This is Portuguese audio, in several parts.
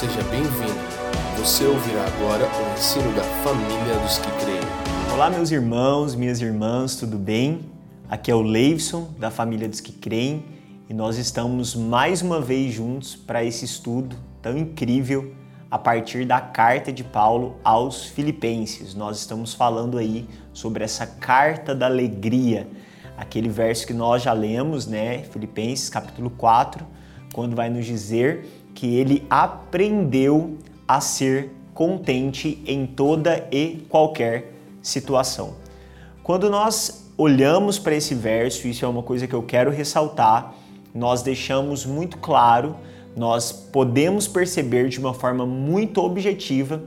Seja bem-vindo. Você ouvirá agora o ensino da família dos que creem. Olá, meus irmãos, minhas irmãs, tudo bem? Aqui é o Leivson, da família dos que creem, e nós estamos mais uma vez juntos para esse estudo tão incrível a partir da carta de Paulo aos Filipenses. Nós estamos falando aí sobre essa carta da alegria, aquele verso que nós já lemos, né? Filipenses capítulo 4, quando vai nos dizer que ele aprendeu a ser contente em toda e qualquer situação. Quando nós olhamos para esse verso, isso é uma coisa que eu quero ressaltar, nós deixamos muito claro, nós podemos perceber de uma forma muito objetiva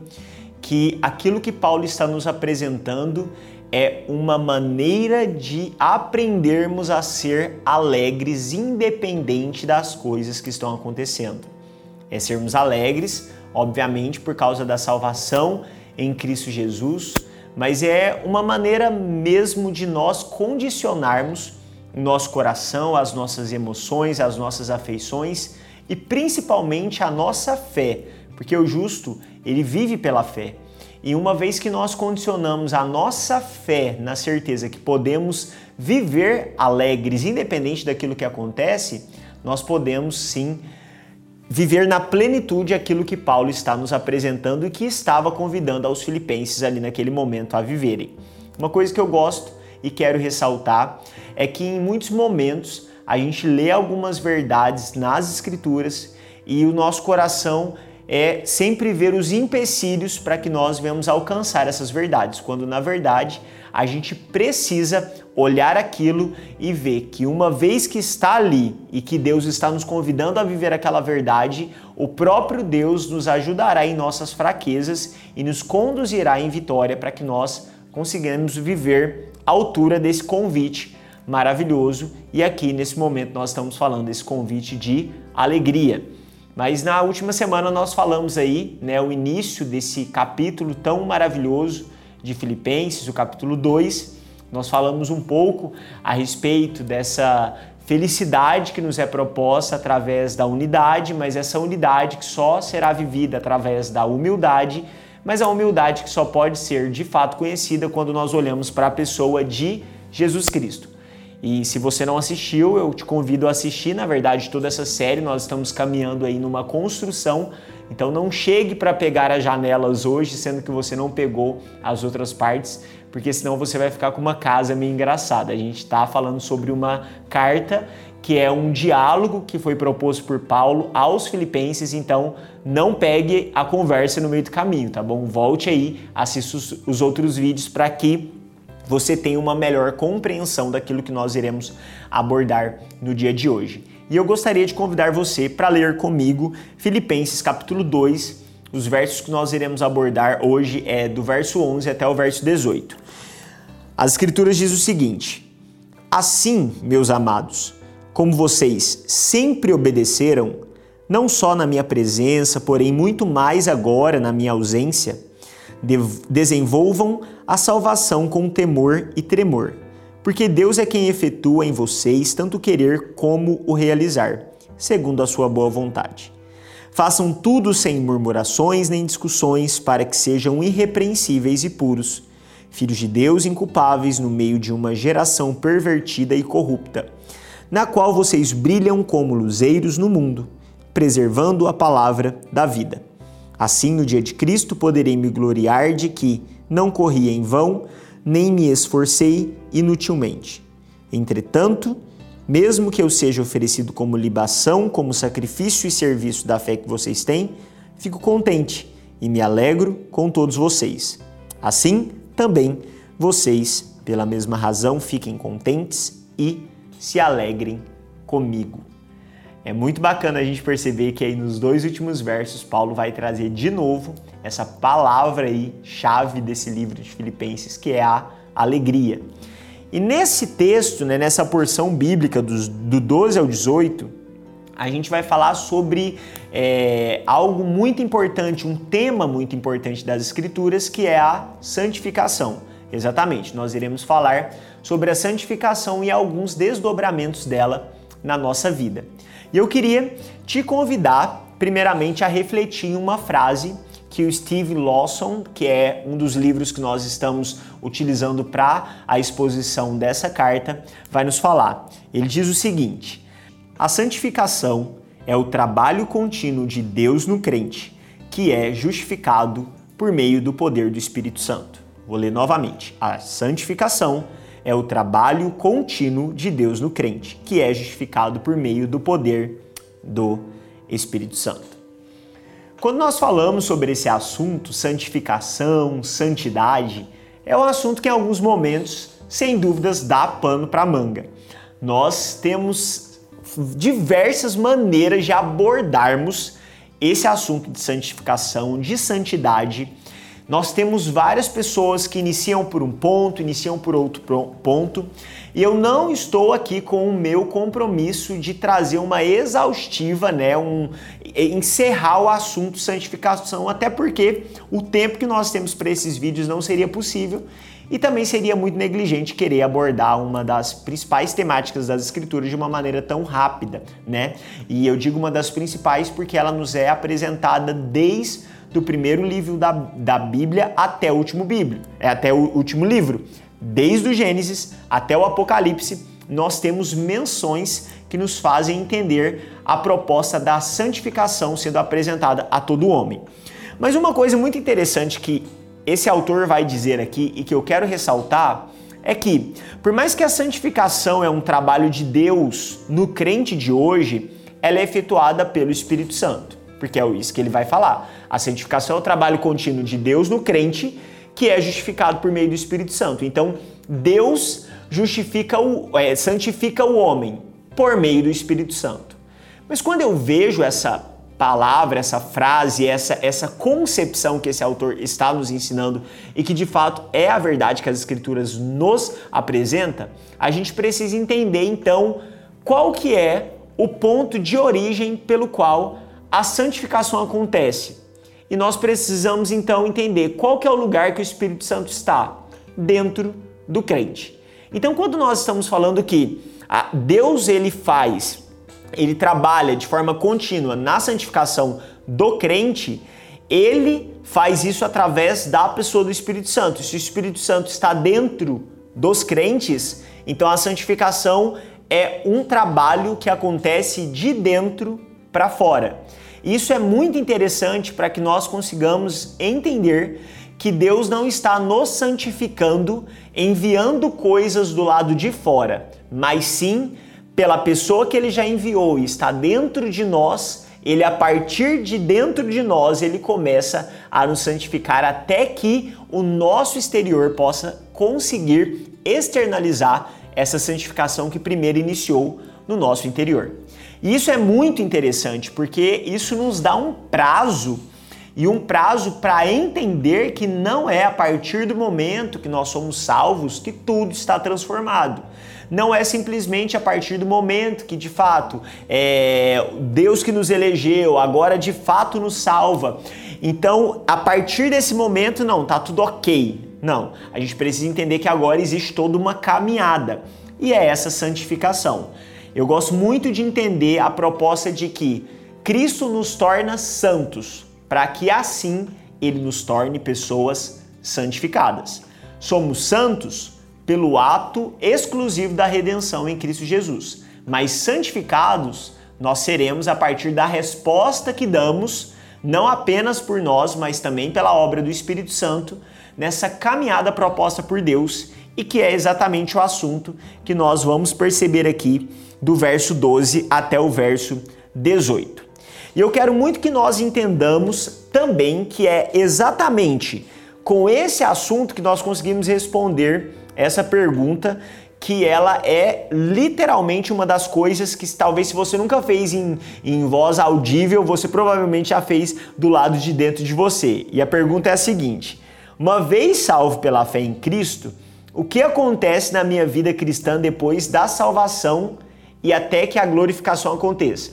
que aquilo que Paulo está nos apresentando é uma maneira de aprendermos a ser alegres independente das coisas que estão acontecendo é sermos alegres, obviamente por causa da salvação em Cristo Jesus, mas é uma maneira mesmo de nós condicionarmos o nosso coração, as nossas emoções, as nossas afeições e principalmente a nossa fé, porque o justo, ele vive pela fé. E uma vez que nós condicionamos a nossa fé na certeza que podemos viver alegres, independente daquilo que acontece, nós podemos sim viver na plenitude aquilo que Paulo está nos apresentando e que estava convidando aos filipenses ali naquele momento a viverem. Uma coisa que eu gosto e quero ressaltar é que em muitos momentos a gente lê algumas verdades nas escrituras e o nosso coração é sempre ver os empecilhos para que nós venhamos alcançar essas verdades, quando na verdade a gente precisa olhar aquilo e ver que uma vez que está ali e que Deus está nos convidando a viver aquela verdade, o próprio Deus nos ajudará em nossas fraquezas e nos conduzirá em vitória para que nós consigamos viver à altura desse convite maravilhoso. E aqui nesse momento nós estamos falando desse convite de alegria. Mas na última semana nós falamos aí, né, o início desse capítulo tão maravilhoso de Filipenses, o capítulo 2, nós falamos um pouco a respeito dessa felicidade que nos é proposta através da unidade, mas essa unidade que só será vivida através da humildade, mas a humildade que só pode ser de fato conhecida quando nós olhamos para a pessoa de Jesus Cristo. E se você não assistiu, eu te convido a assistir, na verdade, toda essa série. Nós estamos caminhando aí numa construção. Então não chegue para pegar as janelas hoje, sendo que você não pegou as outras partes, porque senão você vai ficar com uma casa meio engraçada. A gente está falando sobre uma carta que é um diálogo que foi proposto por Paulo aos filipenses, então não pegue a conversa no meio do caminho, tá bom? Volte aí, assista os, os outros vídeos para que você tenha uma melhor compreensão daquilo que nós iremos abordar no dia de hoje. E eu gostaria de convidar você para ler comigo Filipenses capítulo 2, os versos que nós iremos abordar hoje é do verso 11 até o verso 18. As escrituras diz o seguinte: Assim, meus amados, como vocês sempre obedeceram, não só na minha presença, porém muito mais agora na minha ausência, desenvolvam a salvação com temor e tremor, porque Deus é quem efetua em vocês tanto querer como o realizar, segundo a sua boa vontade. Façam tudo sem murmurações nem discussões, para que sejam irrepreensíveis e puros, filhos de Deus inculpáveis no meio de uma geração pervertida e corrupta, na qual vocês brilham como luzeiros no mundo, preservando a palavra da vida. Assim, no dia de Cristo, poderei me gloriar de que não corri em vão, nem me esforcei inutilmente. Entretanto, mesmo que eu seja oferecido como libação, como sacrifício e serviço da fé que vocês têm, fico contente e me alegro com todos vocês. Assim, também vocês, pela mesma razão, fiquem contentes e se alegrem comigo. É muito bacana a gente perceber que aí nos dois últimos versos Paulo vai trazer de novo essa palavra aí chave desse livro de Filipenses, que é a alegria. E nesse texto, né, nessa porção bíblica dos, do 12 ao 18, a gente vai falar sobre é, algo muito importante, um tema muito importante das Escrituras, que é a santificação. Exatamente, nós iremos falar sobre a santificação e alguns desdobramentos dela na nossa vida. E eu queria te convidar primeiramente a refletir em uma frase que o Steve Lawson, que é um dos livros que nós estamos utilizando para a exposição dessa carta, vai nos falar. Ele diz o seguinte: a santificação é o trabalho contínuo de Deus no crente, que é justificado por meio do poder do Espírito Santo. Vou ler novamente. A santificação é o trabalho contínuo de Deus no crente, que é justificado por meio do poder do Espírito Santo. Quando nós falamos sobre esse assunto, santificação, santidade, é um assunto que em alguns momentos, sem dúvidas, dá pano para manga. Nós temos diversas maneiras de abordarmos esse assunto de santificação, de santidade nós temos várias pessoas que iniciam por um ponto, iniciam por outro ponto, e eu não estou aqui com o meu compromisso de trazer uma exaustiva, né, um encerrar o assunto santificação, até porque o tempo que nós temos para esses vídeos não seria possível. E também seria muito negligente querer abordar uma das principais temáticas das escrituras de uma maneira tão rápida, né? E eu digo uma das principais porque ela nos é apresentada desde do primeiro livro da, da Bíblia até o último Bíblia, é até o último livro. Desde o Gênesis até o Apocalipse, nós temos menções que nos fazem entender a proposta da santificação sendo apresentada a todo homem. Mas uma coisa muito interessante que esse autor vai dizer aqui e que eu quero ressaltar é que, por mais que a santificação é um trabalho de Deus no crente de hoje, ela é efetuada pelo Espírito Santo porque é isso que ele vai falar. A santificação é o trabalho contínuo de Deus no crente, que é justificado por meio do Espírito Santo. Então, Deus justifica o, é, santifica o homem por meio do Espírito Santo. Mas quando eu vejo essa palavra, essa frase, essa, essa concepção que esse autor está nos ensinando e que de fato é a verdade que as Escrituras nos apresenta, a gente precisa entender então qual que é o ponto de origem pelo qual a santificação acontece. E nós precisamos então entender qual que é o lugar que o Espírito Santo está dentro do crente. Então, quando nós estamos falando que Deus ele faz, ele trabalha de forma contínua na santificação do crente, ele faz isso através da pessoa do Espírito Santo. Se o Espírito Santo está dentro dos crentes, então a santificação é um trabalho que acontece de dentro para fora. Isso é muito interessante para que nós consigamos entender que Deus não está nos santificando enviando coisas do lado de fora, mas sim pela pessoa que ele já enviou e está dentro de nós, ele a partir de dentro de nós, ele começa a nos santificar até que o nosso exterior possa conseguir externalizar essa santificação que primeiro iniciou no nosso interior. E isso é muito interessante porque isso nos dá um prazo e um prazo para entender que não é a partir do momento que nós somos salvos que tudo está transformado. Não é simplesmente a partir do momento que de fato é Deus que nos elegeu, agora de fato nos salva. Então, a partir desse momento, não, tá tudo ok. Não, a gente precisa entender que agora existe toda uma caminhada e é essa santificação. Eu gosto muito de entender a proposta de que Cristo nos torna santos, para que assim ele nos torne pessoas santificadas. Somos santos pelo ato exclusivo da redenção em Cristo Jesus, mas santificados nós seremos a partir da resposta que damos, não apenas por nós, mas também pela obra do Espírito Santo, nessa caminhada proposta por Deus e que é exatamente o assunto que nós vamos perceber aqui do verso 12 até o verso 18. E eu quero muito que nós entendamos também que é exatamente com esse assunto que nós conseguimos responder essa pergunta que ela é literalmente uma das coisas que talvez se você nunca fez em, em voz audível, você provavelmente já fez do lado de dentro de você. E a pergunta é a seguinte: uma vez salvo pela fé em Cristo, o que acontece na minha vida cristã depois da salvação e até que a glorificação aconteça?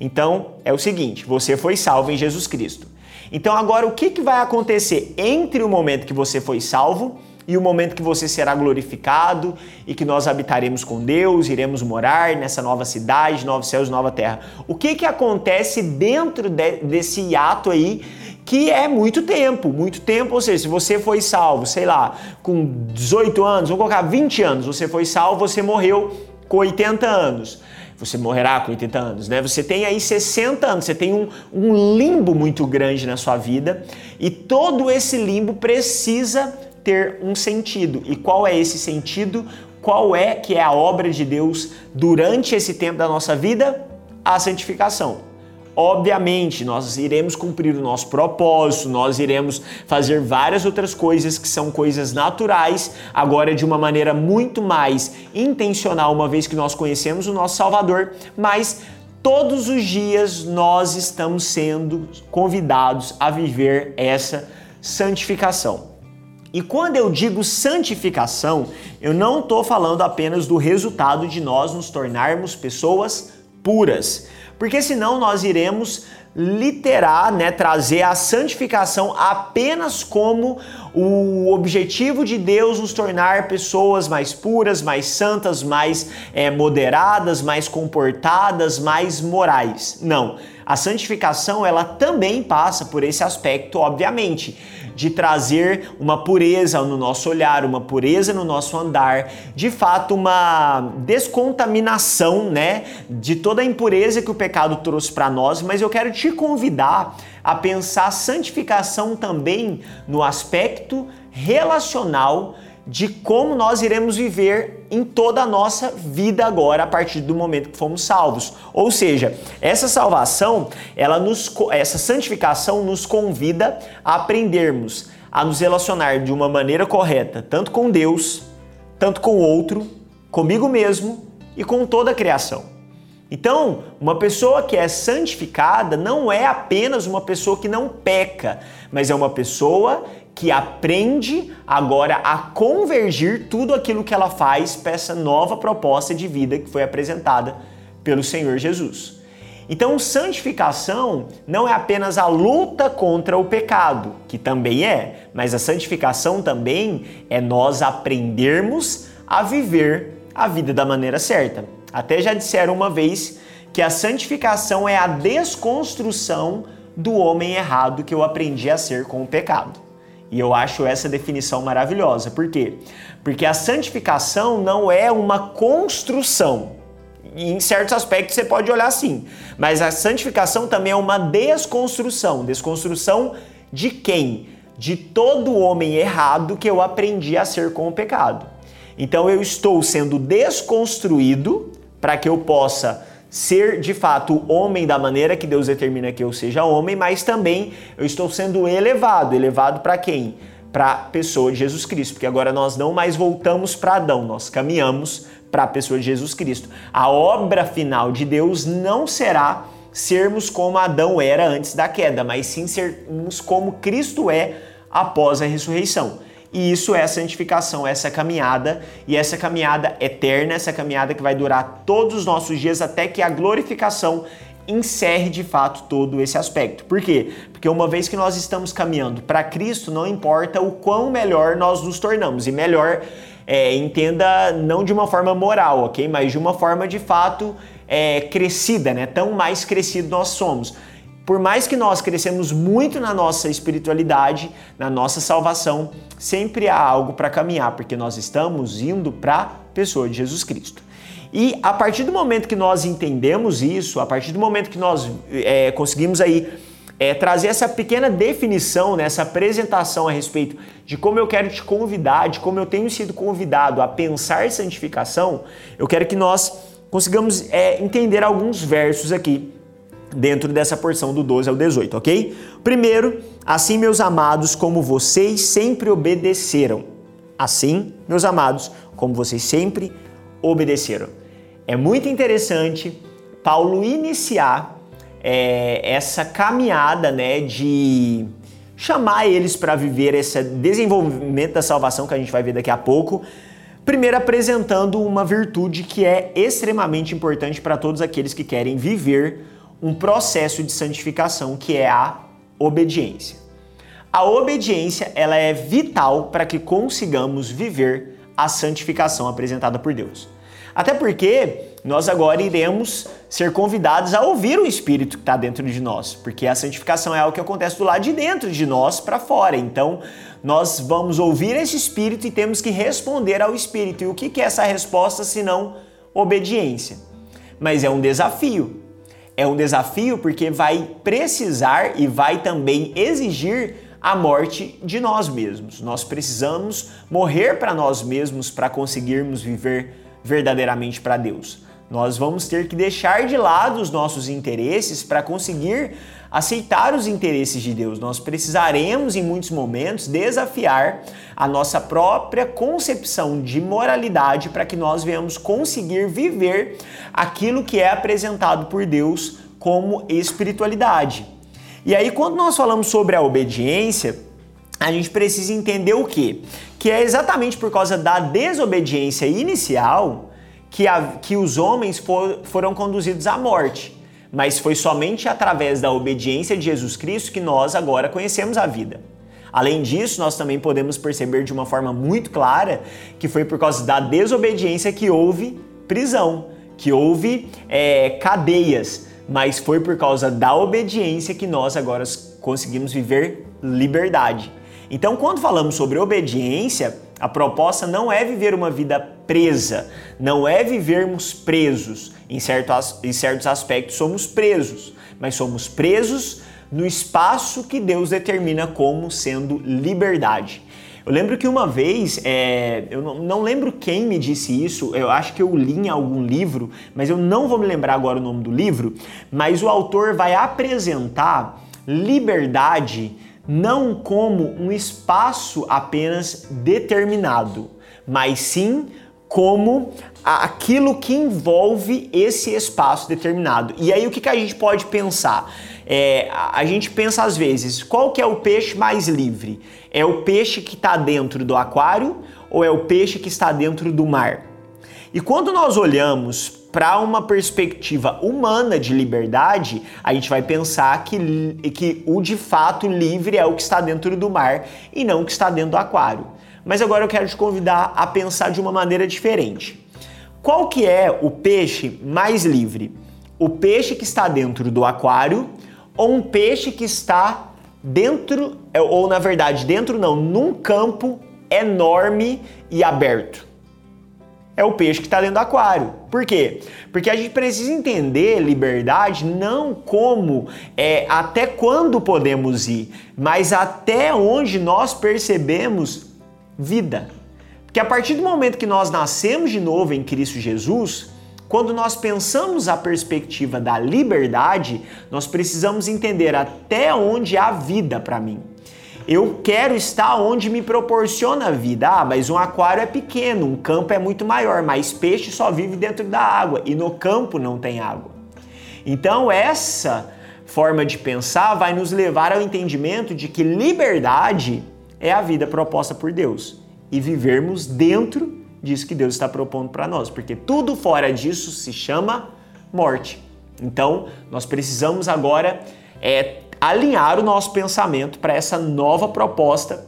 Então, é o seguinte: você foi salvo em Jesus Cristo. Então, agora o que, que vai acontecer entre o momento que você foi salvo e o momento que você será glorificado e que nós habitaremos com Deus, iremos morar nessa nova cidade, novos céus, nova terra. O que que acontece dentro de, desse ato aí que é muito tempo, muito tempo, ou seja, se você foi salvo, sei lá, com 18 anos, vamos colocar 20 anos, você foi salvo, você morreu com 80 anos. Você morrerá com 80 anos, né? Você tem aí 60 anos, você tem um, um limbo muito grande na sua vida e todo esse limbo precisa ter um sentido. E qual é esse sentido? Qual é que é a obra de Deus durante esse tempo da nossa vida? A santificação. Obviamente, nós iremos cumprir o nosso propósito, nós iremos fazer várias outras coisas que são coisas naturais, agora de uma maneira muito mais intencional, uma vez que nós conhecemos o nosso Salvador, mas todos os dias nós estamos sendo convidados a viver essa santificação. E quando eu digo santificação, eu não estou falando apenas do resultado de nós nos tornarmos pessoas puras porque senão nós iremos literar, né, trazer a santificação apenas como o objetivo de Deus nos tornar pessoas mais puras, mais santas, mais é, moderadas, mais comportadas, mais morais. Não, a santificação ela também passa por esse aspecto, obviamente de trazer uma pureza no nosso olhar, uma pureza no nosso andar, de fato uma descontaminação, né, de toda a impureza que o pecado trouxe para nós, mas eu quero te convidar a pensar santificação também no aspecto relacional de como nós iremos viver em toda a nossa vida agora a partir do momento que fomos salvos. Ou seja, essa salvação, ela nos essa santificação nos convida a aprendermos a nos relacionar de uma maneira correta, tanto com Deus, tanto com o outro, comigo mesmo e com toda a criação. Então, uma pessoa que é santificada não é apenas uma pessoa que não peca, mas é uma pessoa que aprende agora a convergir tudo aquilo que ela faz para essa nova proposta de vida que foi apresentada pelo Senhor Jesus. Então, santificação não é apenas a luta contra o pecado, que também é, mas a santificação também é nós aprendermos a viver a vida da maneira certa. Até já disseram uma vez que a santificação é a desconstrução do homem errado que eu aprendi a ser com o pecado. E eu acho essa definição maravilhosa. Por quê? Porque a santificação não é uma construção. em certos aspectos você pode olhar assim, mas a santificação também é uma desconstrução. Desconstrução de quem? De todo homem errado que eu aprendi a ser com o pecado. Então eu estou sendo desconstruído para que eu possa ser de fato homem da maneira que Deus determina que eu seja homem, mas também eu estou sendo elevado. Elevado para quem? Para a pessoa de Jesus Cristo, porque agora nós não mais voltamos para Adão, nós caminhamos para a pessoa de Jesus Cristo. A obra final de Deus não será sermos como Adão era antes da queda, mas sim sermos como Cristo é após a ressurreição. E isso é a santificação, essa caminhada, e essa caminhada eterna, essa caminhada que vai durar todos os nossos dias até que a glorificação encerre de fato todo esse aspecto. Por quê? Porque uma vez que nós estamos caminhando para Cristo, não importa o quão melhor nós nos tornamos, e melhor é, entenda não de uma forma moral, ok? Mas de uma forma de fato é, crescida, né? Tão mais crescido nós somos. Por mais que nós crescemos muito na nossa espiritualidade, na nossa salvação, sempre há algo para caminhar, porque nós estamos indo para a pessoa de Jesus Cristo. E a partir do momento que nós entendemos isso, a partir do momento que nós é, conseguimos aí é, trazer essa pequena definição, né, essa apresentação a respeito de como eu quero te convidar, de como eu tenho sido convidado a pensar santificação, eu quero que nós consigamos é, entender alguns versos aqui dentro dessa porção do 12 ao 18, ok? Primeiro, assim, meus amados, como vocês sempre obedeceram. Assim, meus amados, como vocês sempre obedeceram. É muito interessante Paulo iniciar é, essa caminhada né, de chamar eles para viver esse desenvolvimento da salvação que a gente vai ver daqui a pouco. Primeiro, apresentando uma virtude que é extremamente importante para todos aqueles que querem viver um processo de santificação que é a obediência. A obediência ela é vital para que consigamos viver a santificação apresentada por Deus. Até porque nós agora iremos ser convidados a ouvir o Espírito que está dentro de nós, porque a santificação é algo que acontece do lado de dentro de nós para fora. Então, nós vamos ouvir esse Espírito e temos que responder ao Espírito. E o que é essa resposta senão obediência? Mas é um desafio. É um desafio porque vai precisar e vai também exigir a morte de nós mesmos. Nós precisamos morrer para nós mesmos para conseguirmos viver verdadeiramente para Deus. Nós vamos ter que deixar de lado os nossos interesses para conseguir aceitar os interesses de Deus. Nós precisaremos, em muitos momentos, desafiar a nossa própria concepção de moralidade para que nós venhamos conseguir viver aquilo que é apresentado por Deus como espiritualidade. E aí, quando nós falamos sobre a obediência, a gente precisa entender o quê? Que é exatamente por causa da desobediência inicial que, a, que os homens for, foram conduzidos à morte. Mas foi somente através da obediência de Jesus Cristo que nós agora conhecemos a vida. Além disso, nós também podemos perceber de uma forma muito clara que foi por causa da desobediência que houve prisão, que houve é, cadeias, mas foi por causa da obediência que nós agora conseguimos viver liberdade. Então, quando falamos sobre obediência, a proposta não é viver uma vida presa, não é vivermos presos. Em, certo, em certos aspectos, somos presos, mas somos presos no espaço que Deus determina como sendo liberdade. Eu lembro que uma vez, é, eu não, não, lembro quem me disse isso, eu acho que eu li em algum livro, mas eu não vou me lembrar agora o nome do livro, mas o autor vai apresentar liberdade não como um espaço apenas determinado, mas sim como aquilo que envolve esse espaço determinado. E aí o que, que a gente pode pensar? É, a gente pensa às vezes, qual que é o peixe mais livre? É o peixe que está dentro do aquário ou é o peixe que está dentro do mar? E quando nós olhamos para uma perspectiva humana de liberdade, a gente vai pensar que, que o de fato livre é o que está dentro do mar e não o que está dentro do aquário. Mas agora eu quero te convidar a pensar de uma maneira diferente. Qual que é o peixe mais livre? O peixe que está dentro do aquário ou um peixe que está dentro, é, ou na verdade, dentro não, num campo enorme e aberto. É o peixe que está dentro do aquário. Por quê? Porque a gente precisa entender liberdade não como é, até quando podemos ir, mas até onde nós percebemos vida. Porque a partir do momento que nós nascemos de novo em Cristo Jesus, quando nós pensamos a perspectiva da liberdade, nós precisamos entender até onde há vida para mim. Eu quero estar onde me proporciona a vida. Ah, mas um aquário é pequeno, um campo é muito maior, mas peixe só vive dentro da água e no campo não tem água. Então, essa forma de pensar vai nos levar ao entendimento de que liberdade é a vida proposta por Deus e vivermos dentro disso que Deus está propondo para nós, porque tudo fora disso se chama morte. Então, nós precisamos agora é, alinhar o nosso pensamento para essa nova proposta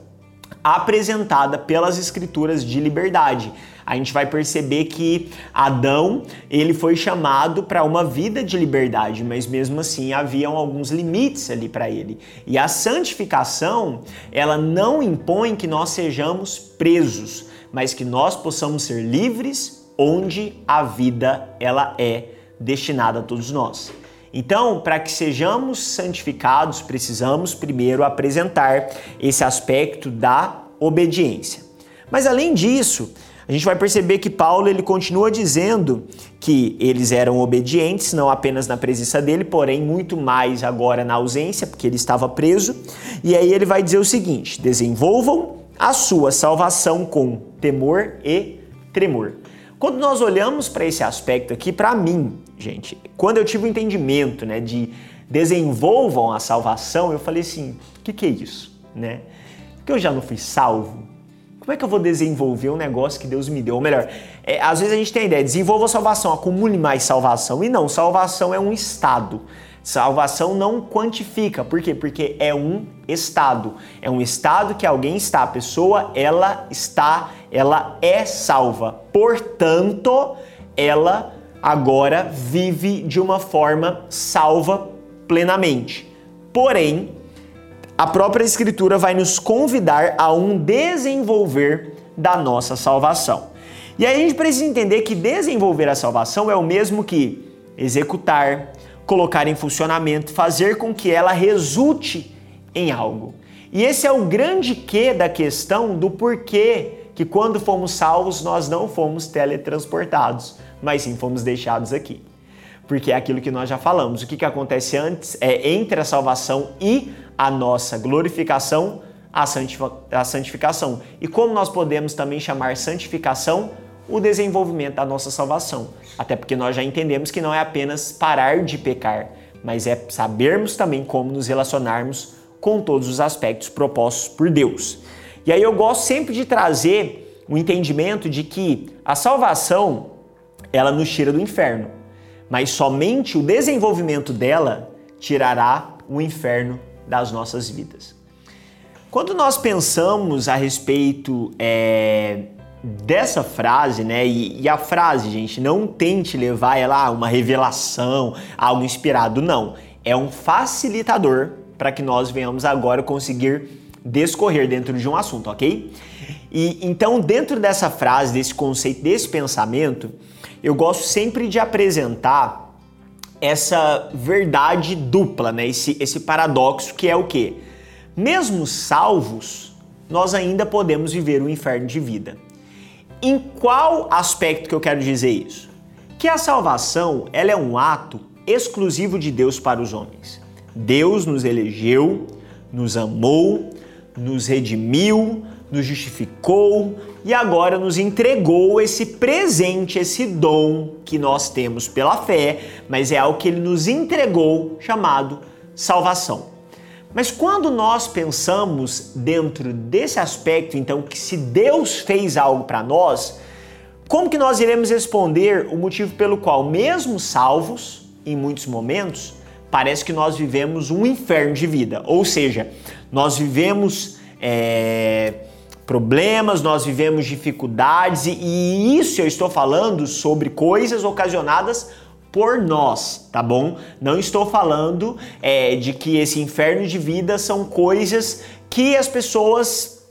apresentada pelas escrituras de liberdade. A gente vai perceber que Adão, ele foi chamado para uma vida de liberdade, mas mesmo assim haviam alguns limites ali para ele. E a santificação, ela não impõe que nós sejamos presos, mas que nós possamos ser livres onde a vida ela é destinada a todos nós. Então, para que sejamos santificados, precisamos primeiro apresentar esse aspecto da obediência. Mas além disso, a gente vai perceber que Paulo ele continua dizendo que eles eram obedientes, não apenas na presença dele, porém muito mais agora na ausência, porque ele estava preso. E aí ele vai dizer o seguinte: desenvolvam a sua salvação com temor e tremor. Quando nós olhamos para esse aspecto aqui, para mim, gente, quando eu tive o entendimento, né, de desenvolvam a salvação, eu falei assim, o que, que é isso, né? Porque eu já não fui salvo. Como é que eu vou desenvolver um negócio que Deus me deu? Ou melhor, é, às vezes a gente tem a ideia, desenvolva a salvação, acumule mais salvação. E não, salvação é um estado. Salvação não quantifica, por quê? Porque é um estado. É um estado que alguém está, a pessoa ela está, ela é salva. Portanto, ela agora vive de uma forma salva plenamente. Porém, a própria Escritura vai nos convidar a um desenvolver da nossa salvação. E aí a gente precisa entender que desenvolver a salvação é o mesmo que executar, colocar em funcionamento, fazer com que ela resulte em algo. E esse é o grande que da questão do porquê que quando fomos salvos nós não fomos teletransportados, mas sim fomos deixados aqui. Porque é aquilo que nós já falamos. O que, que acontece antes é entre a salvação e a nossa glorificação, a santificação. E como nós podemos também chamar santificação o desenvolvimento da nossa salvação. Até porque nós já entendemos que não é apenas parar de pecar, mas é sabermos também como nos relacionarmos com todos os aspectos propostos por Deus. E aí eu gosto sempre de trazer o entendimento de que a salvação ela nos tira do inferno, mas somente o desenvolvimento dela tirará o inferno das nossas vidas. Quando nós pensamos a respeito é, dessa frase, né? E, e, a frase, gente, não tente levar ela a uma revelação, algo inspirado, não. É um facilitador para que nós venhamos agora conseguir descorrer dentro de um assunto, ok? E então, dentro dessa frase, desse conceito, desse pensamento, eu gosto sempre de apresentar essa verdade dupla, né? Esse, esse paradoxo que é o quê? Mesmo salvos, nós ainda podemos viver um inferno de vida. Em qual aspecto que eu quero dizer isso? Que a salvação ela é um ato exclusivo de Deus para os homens. Deus nos elegeu, nos amou, nos redimiu, nos justificou e agora nos entregou esse presente, esse dom que nós temos pela fé, mas é algo que ele nos entregou chamado salvação. Mas quando nós pensamos dentro desse aspecto, então, que se Deus fez algo para nós, como que nós iremos responder o motivo pelo qual, mesmo salvos, em muitos momentos, parece que nós vivemos um inferno de vida? Ou seja, nós vivemos é, problemas, nós vivemos dificuldades, e, isso eu estou falando sobre coisas ocasionadas por nós, tá bom? Não estou falando é, de que esse inferno de vida são coisas que as pessoas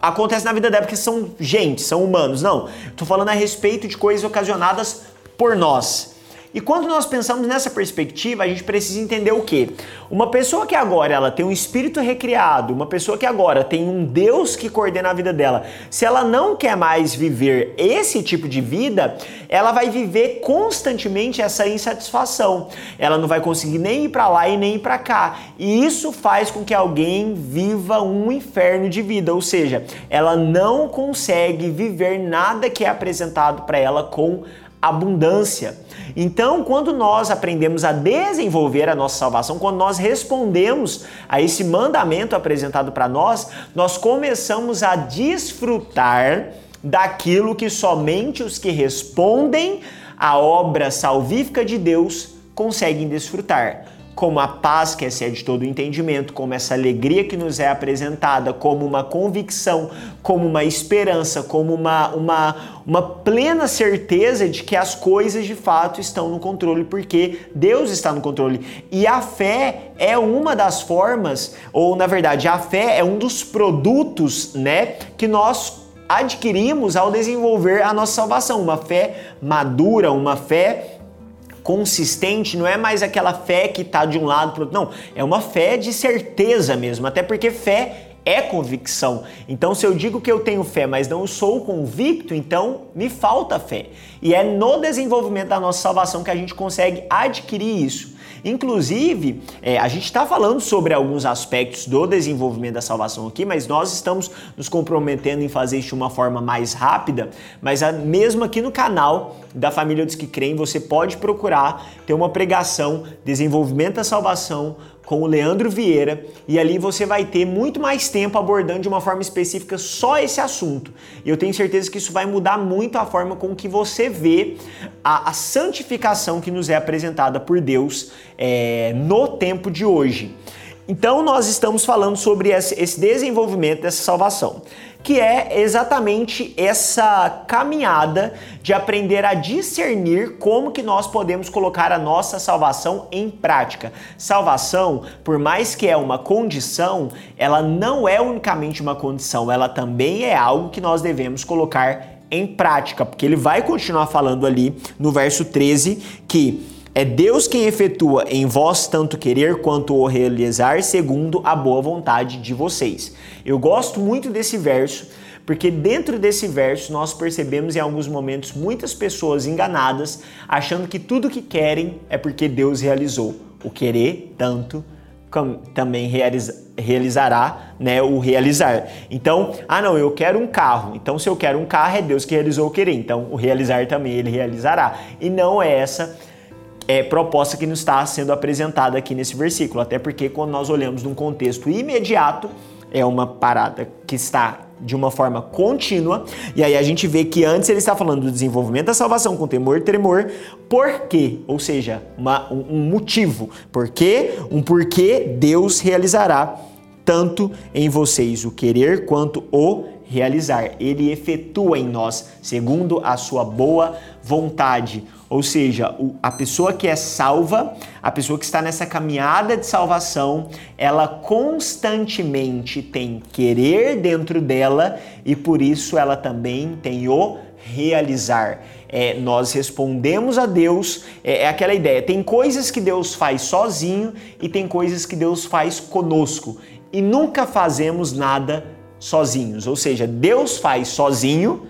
acontecem na vida dela porque são gente, são humanos. Não, estou falando a respeito de coisas ocasionadas por nós. E quando nós pensamos nessa perspectiva, a gente precisa entender o que? Uma pessoa que agora ela tem um espírito recriado, uma pessoa que agora tem um Deus que coordena a vida dela, se ela não quer mais viver esse tipo de vida, ela vai viver constantemente essa insatisfação. Ela não vai conseguir nem ir para lá e nem ir para cá. E isso faz com que alguém viva um inferno de vida, ou seja, ela não consegue viver nada que é apresentado para ela com abundância. Então, quando nós aprendemos a desenvolver a nossa salvação, quando nós respondemos a esse mandamento apresentado para nós, nós começamos a desfrutar daquilo que somente os que respondem à obra salvífica de Deus conseguem desfrutar como a paz que excede todo o entendimento, como essa alegria que nos é apresentada, como uma convicção, como uma esperança, como uma, uma, uma plena certeza de que as coisas de fato estão no controle, porque Deus está no controle. E a fé é uma das formas, ou na verdade, a fé é um dos produtos, né, que nós adquirimos ao desenvolver a nossa salvação, uma fé madura, uma fé consistente, não é mais aquela fé que está de um lado para o outro, não, é uma fé de certeza mesmo, até porque fé é convicção. Então, se eu digo que eu tenho fé, mas não sou convicto, então me falta fé. E é no desenvolvimento da nossa salvação que a gente consegue adquirir isso. Inclusive, é, a gente está falando sobre alguns aspectos do desenvolvimento da salvação aqui, mas nós estamos nos comprometendo em fazer isso de uma forma mais rápida. Mas a, mesmo aqui no canal da Família dos que Creem, você pode procurar ter uma pregação, desenvolvimento da salvação, com o Leandro Vieira e ali você vai ter muito mais tempo abordando de uma forma específica só esse assunto. E eu tenho certeza que isso vai mudar muito a forma com que você vê a, a santificação que nos é apresentada por Deus é, no tempo de hoje. Então, nós estamos falando sobre esse desenvolvimento dessa salvação que é exatamente essa caminhada de aprender a discernir como que nós podemos colocar a nossa salvação em prática. Salvação, por mais que é uma condição, ela não é unicamente uma condição, ela também é algo que nós devemos colocar em prática, porque ele vai continuar falando ali no verso 13 que é Deus quem efetua em vós tanto querer quanto o realizar segundo a boa vontade de vocês. Eu gosto muito desse verso, porque dentro desse verso nós percebemos em alguns momentos muitas pessoas enganadas, achando que tudo que querem é porque Deus realizou. O querer tanto também realiza, realizará né, o realizar. Então, ah não, eu quero um carro. Então, se eu quero um carro, é Deus que realizou o querer. Então, o realizar também ele realizará. E não é essa é, proposta que nos está sendo apresentada aqui nesse versículo. Até porque quando nós olhamos num contexto imediato, é uma parada que está de uma forma contínua. E aí a gente vê que antes ele está falando do desenvolvimento da salvação com temor e tremor. Por quê? Ou seja, uma, um, um motivo. Por quê? Um porquê Deus realizará tanto em vocês o querer quanto o realizar. Ele efetua em nós segundo a sua boa vontade. Ou seja, a pessoa que é salva, a pessoa que está nessa caminhada de salvação, ela constantemente tem querer dentro dela e por isso ela também tem o realizar. É, nós respondemos a Deus, é, é aquela ideia: tem coisas que Deus faz sozinho e tem coisas que Deus faz conosco. E nunca fazemos nada sozinhos. Ou seja, Deus faz sozinho,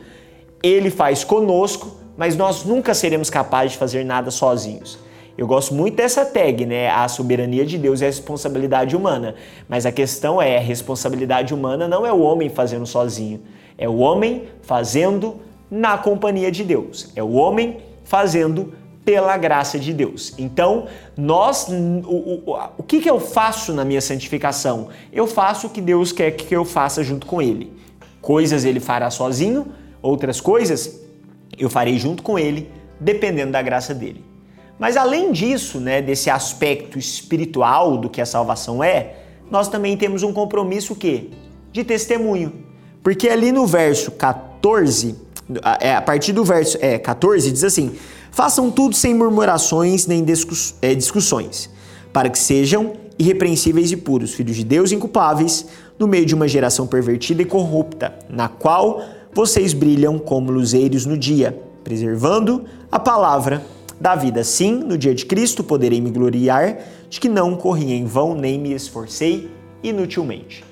ele faz conosco, mas nós nunca seremos capazes de fazer nada sozinhos. Eu gosto muito dessa tag, né? A soberania de Deus e a responsabilidade humana. Mas a questão é, a responsabilidade humana não é o homem fazendo sozinho, é o homem fazendo na companhia de Deus. É o homem fazendo pela graça de Deus. Então, nós, o, o, o que, que eu faço na minha santificação? Eu faço o que Deus quer que eu faça junto com Ele. Coisas Ele fará sozinho, outras coisas eu farei junto com ele, dependendo da graça dele. Mas além disso, né, desse aspecto espiritual do que a salvação é, nós também temos um compromisso que de testemunho. Porque ali no verso 14, é, a partir do verso é, 14 diz assim: "Façam tudo sem murmurações nem é, discussões, para que sejam irrepreensíveis e puros, filhos de Deus inculpáveis, no meio de uma geração pervertida e corrupta, na qual vocês brilham como luzeiros no dia, preservando a palavra da vida. Sim, no dia de Cristo poderei me gloriar de que não corri em vão nem me esforcei inutilmente.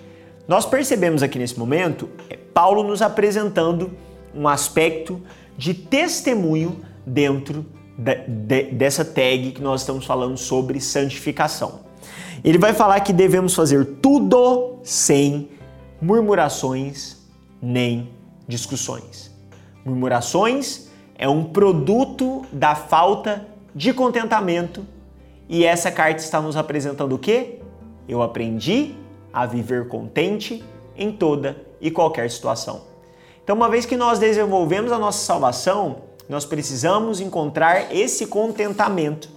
Nós percebemos aqui nesse momento é, Paulo nos apresentando um aspecto de testemunho dentro de, de, dessa tag que nós estamos falando sobre santificação. Ele vai falar que devemos fazer tudo sem murmurações nem discussões. Murmurações é um produto da falta de contentamento e essa carta está nos apresentando o quê? Eu aprendi a viver contente em toda e qualquer situação. Então, uma vez que nós desenvolvemos a nossa salvação, nós precisamos encontrar esse contentamento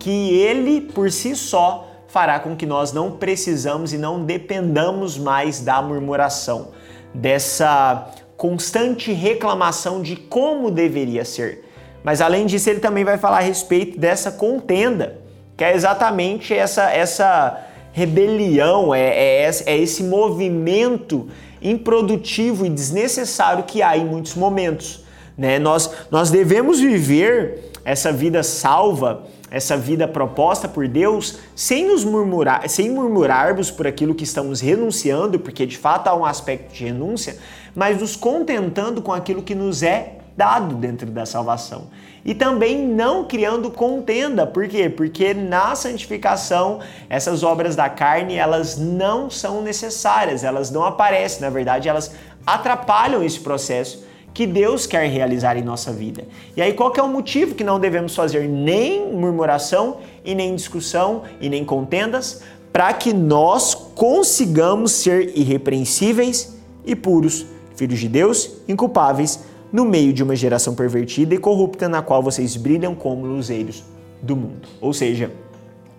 que ele por si só fará com que nós não precisamos e não dependamos mais da murmuração, dessa constante reclamação de como deveria ser. Mas além disso, ele também vai falar a respeito dessa contenda, que é exatamente essa, essa rebelião, é, é, é esse movimento improdutivo e desnecessário que há em muitos momentos. Né? Nós, nós devemos viver essa vida salva, essa vida proposta por Deus, sem nos murmurar, sem murmurarmos por aquilo que estamos renunciando, porque de fato há um aspecto de renúncia, mas nos contentando com aquilo que nos é dado dentro da salvação. E também não criando contenda, por quê? Porque na santificação, essas obras da carne, elas não são necessárias, elas não aparecem, na verdade, elas atrapalham esse processo que Deus quer realizar em nossa vida. E aí qual é o motivo que não devemos fazer nem murmuração e nem discussão e nem contendas? para que nós consigamos ser irrepreensíveis e puros, filhos de Deus, inculpáveis, no meio de uma geração pervertida e corrupta na qual vocês brilham como luzeiros do mundo. Ou seja,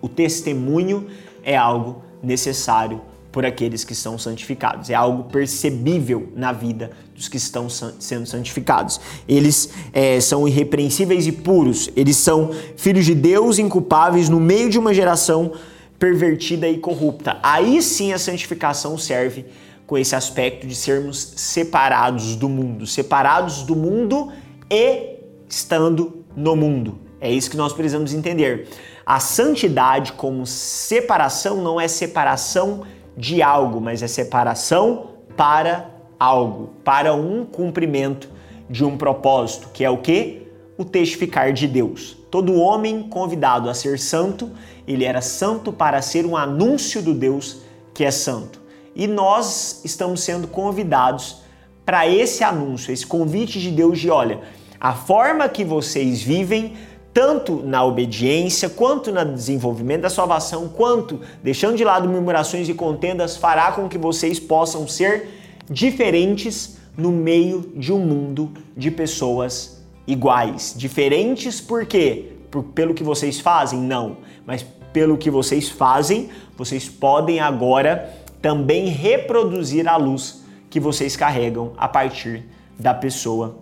o testemunho é algo necessário por aqueles que são santificados. É algo percebível na vida dos que estão sendo santificados. Eles é, são irrepreensíveis e puros. Eles são filhos de Deus inculpáveis no meio de uma geração pervertida e corrupta. Aí sim a santificação serve com esse aspecto de sermos separados do mundo, separados do mundo e estando no mundo. É isso que nós precisamos entender. A santidade como separação não é separação de algo, mas é separação para algo, para um cumprimento de um propósito, que é o que? O testificar de Deus. Todo homem convidado a ser santo, ele era santo para ser um anúncio do Deus que é santo. E nós estamos sendo convidados para esse anúncio, esse convite de Deus de, olha, a forma que vocês vivem tanto na obediência, quanto no desenvolvimento da salvação, quanto deixando de lado murmurações e contendas, fará com que vocês possam ser diferentes no meio de um mundo de pessoas iguais. Diferentes por quê? Por, pelo que vocês fazem? Não, mas pelo que vocês fazem, vocês podem agora também reproduzir a luz que vocês carregam a partir da pessoa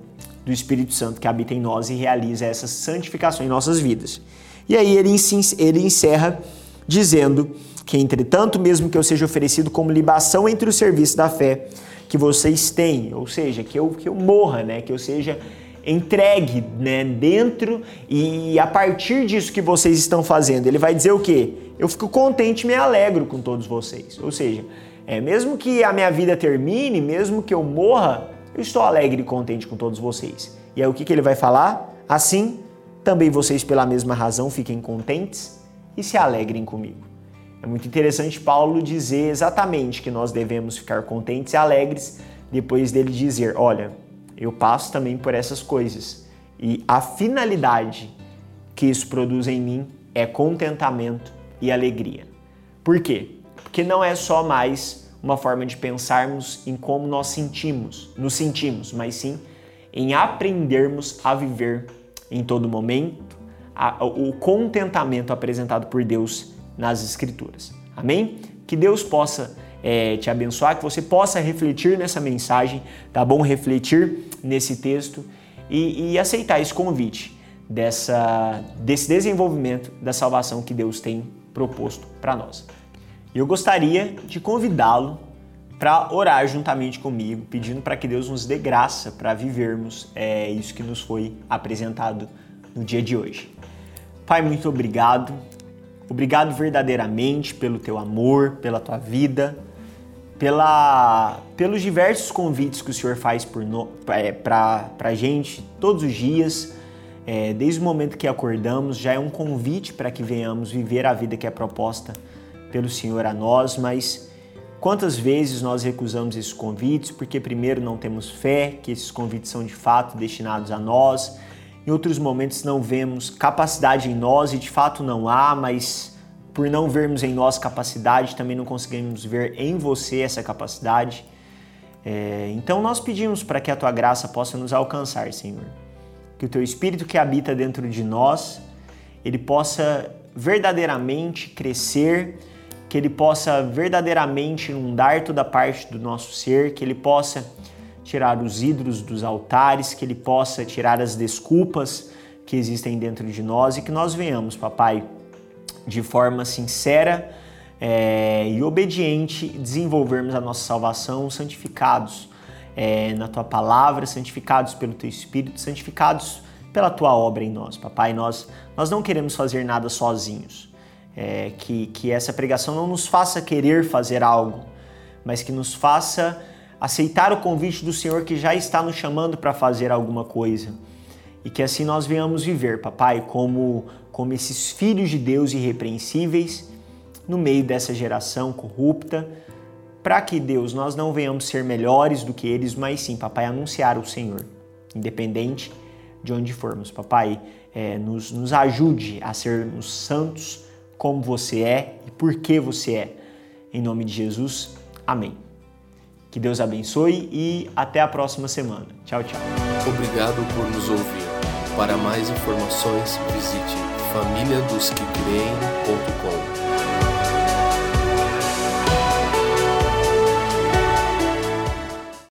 do Espírito Santo que habita em nós e realiza essa santificação em nossas vidas. E aí ele, ele encerra dizendo que, entretanto, mesmo que eu seja oferecido como libação entre o serviço da fé que vocês têm, ou seja, que eu, que eu morra, né? que eu seja entregue né, dentro e a partir disso que vocês estão fazendo, ele vai dizer o quê? Eu fico contente e me alegro com todos vocês. Ou seja, é, mesmo que a minha vida termine, mesmo que eu morra, eu estou alegre e contente com todos vocês. E aí o que, que ele vai falar? Assim, também vocês, pela mesma razão, fiquem contentes e se alegrem comigo. É muito interessante Paulo dizer exatamente que nós devemos ficar contentes e alegres depois dele dizer: Olha, eu passo também por essas coisas e a finalidade que isso produz em mim é contentamento e alegria. Por quê? Porque não é só mais uma forma de pensarmos em como nós sentimos, nos sentimos, mas sim em aprendermos a viver em todo momento a, o contentamento apresentado por Deus nas Escrituras. Amém? Que Deus possa é, te abençoar, que você possa refletir nessa mensagem, tá bom? Refletir nesse texto e, e aceitar esse convite dessa, desse desenvolvimento da salvação que Deus tem proposto para nós. Eu gostaria de convidá-lo para orar juntamente comigo, pedindo para que Deus nos dê graça para vivermos é, isso que nos foi apresentado no dia de hoje. Pai, muito obrigado. Obrigado verdadeiramente pelo teu amor, pela tua vida, pela, pelos diversos convites que o Senhor faz é, para a gente todos os dias. É, desde o momento que acordamos, já é um convite para que venhamos viver a vida que é proposta pelo Senhor a nós, mas quantas vezes nós recusamos esses convites porque, primeiro, não temos fé que esses convites são de fato destinados a nós, em outros momentos não vemos capacidade em nós e de fato não há, mas por não vermos em nós capacidade, também não conseguimos ver em você essa capacidade. É, então nós pedimos para que a tua graça possa nos alcançar, Senhor. Que o teu Espírito que habita dentro de nós, ele possa verdadeiramente crescer que ele possa verdadeiramente inundar toda parte do nosso ser, que ele possa tirar os ídolos dos altares, que ele possa tirar as desculpas que existem dentro de nós e que nós venhamos, papai, de forma sincera é, e obediente, desenvolvermos a nossa salvação santificados é, na tua palavra, santificados pelo teu Espírito, santificados pela tua obra em nós, papai. Nós, nós não queremos fazer nada sozinhos é, que, que essa pregação não nos faça querer fazer algo, mas que nos faça aceitar o convite do Senhor que já está nos chamando para fazer alguma coisa. E que assim nós venhamos viver, papai, como, como esses filhos de Deus irrepreensíveis no meio dessa geração corrupta, para que Deus nós não venhamos ser melhores do que eles, mas sim, papai, anunciar o Senhor, independente de onde formos. Papai, é, nos, nos ajude a sermos santos como você é e por que você é. Em nome de Jesus, amém. Que Deus abençoe e até a próxima semana. Tchau, tchau. Obrigado por nos ouvir. Para mais informações, visite famíliadosquecreem.com.